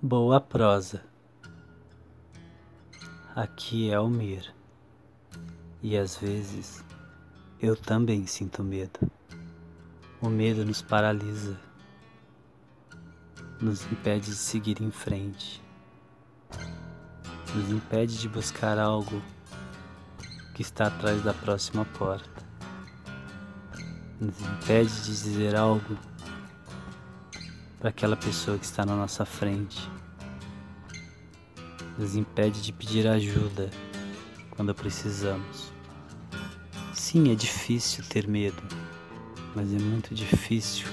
Boa prosa. Aqui é Almir. E às vezes eu também sinto medo. O medo nos paralisa, nos impede de seguir em frente, nos impede de buscar algo que está atrás da próxima porta, nos impede de dizer algo para aquela pessoa que está na nossa frente. Nos impede de pedir ajuda quando precisamos. Sim, é difícil ter medo, mas é muito difícil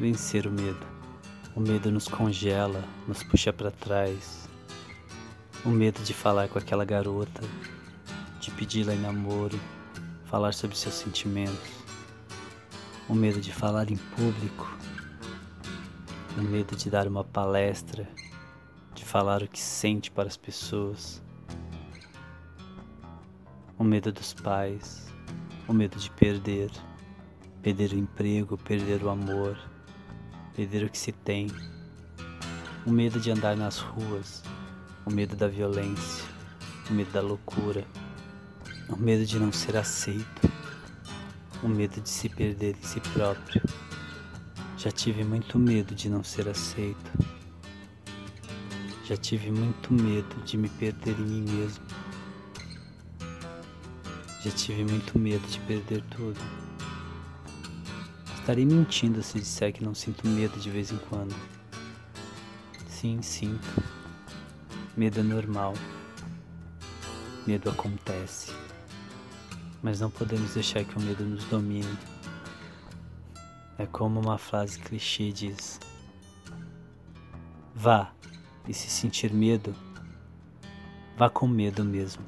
vencer o medo. O medo nos congela, nos puxa para trás. O medo de falar com aquela garota, de pedi-la em namoro, falar sobre seus sentimentos. O medo de falar em público o medo de dar uma palestra, de falar o que sente para as pessoas, o medo dos pais, o medo de perder, perder o emprego, perder o amor, perder o que se tem, o medo de andar nas ruas, o medo da violência, o medo da loucura, o medo de não ser aceito, o medo de se perder em si próprio. Já tive muito medo de não ser aceito. Já tive muito medo de me perder em mim mesmo. Já tive muito medo de perder tudo. Estarei mentindo se disser que não sinto medo de vez em quando. Sim, sinto. Medo é normal. Medo acontece. Mas não podemos deixar que o medo nos domine. É como uma frase clichê diz: Vá, e se sentir medo, vá com medo mesmo.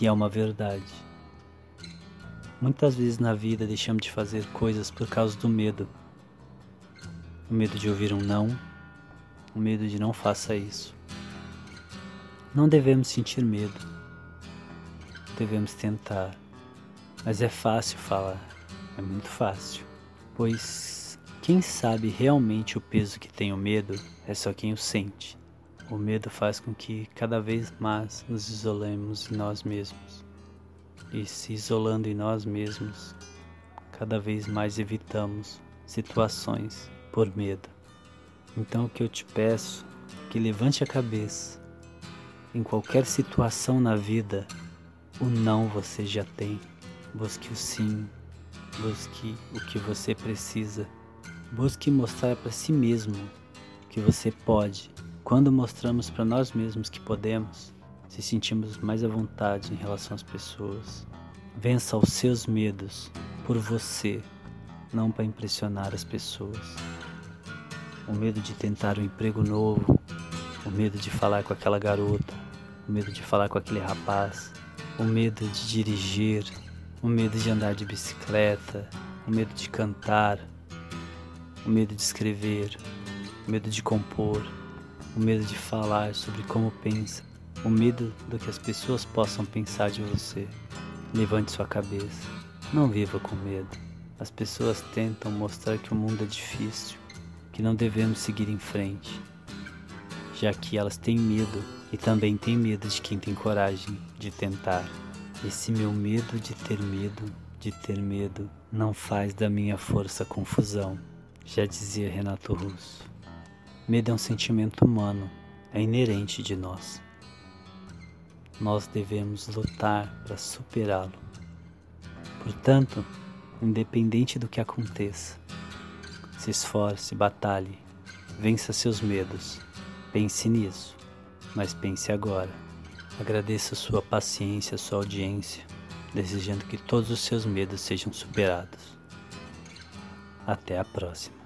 E é uma verdade. Muitas vezes na vida deixamos de fazer coisas por causa do medo. O medo de ouvir um não, o medo de não faça isso. Não devemos sentir medo. Devemos tentar. Mas é fácil falar, é muito fácil pois quem sabe realmente o peso que tem o medo é só quem o sente. O medo faz com que cada vez mais nos isolemos em nós mesmos. E se isolando em nós mesmos, cada vez mais evitamos situações por medo. Então o que eu te peço é que levante a cabeça. Em qualquer situação na vida, o não você já tem. Busque o sim, Busque o que você precisa. Busque mostrar para si mesmo que você pode. Quando mostramos para nós mesmos que podemos, se sentimos mais à vontade em relação às pessoas. Vença os seus medos por você, não para impressionar as pessoas. O medo de tentar um emprego novo, o medo de falar com aquela garota, o medo de falar com aquele rapaz, o medo de dirigir, o medo de andar de bicicleta, o medo de cantar, o medo de escrever, o medo de compor, o medo de falar sobre como pensa, o medo do que as pessoas possam pensar de você. Levante sua cabeça, não viva com medo. As pessoas tentam mostrar que o mundo é difícil, que não devemos seguir em frente, já que elas têm medo e também têm medo de quem tem coragem de tentar. Esse meu medo de ter medo, de ter medo, não faz da minha força confusão, já dizia Renato Russo. Medo é um sentimento humano, é inerente de nós. Nós devemos lutar para superá-lo. Portanto, independente do que aconteça, se esforce, batalhe, vença seus medos. Pense nisso, mas pense agora. Agradeço a sua paciência, sua audiência, desejando que todos os seus medos sejam superados. Até a próxima.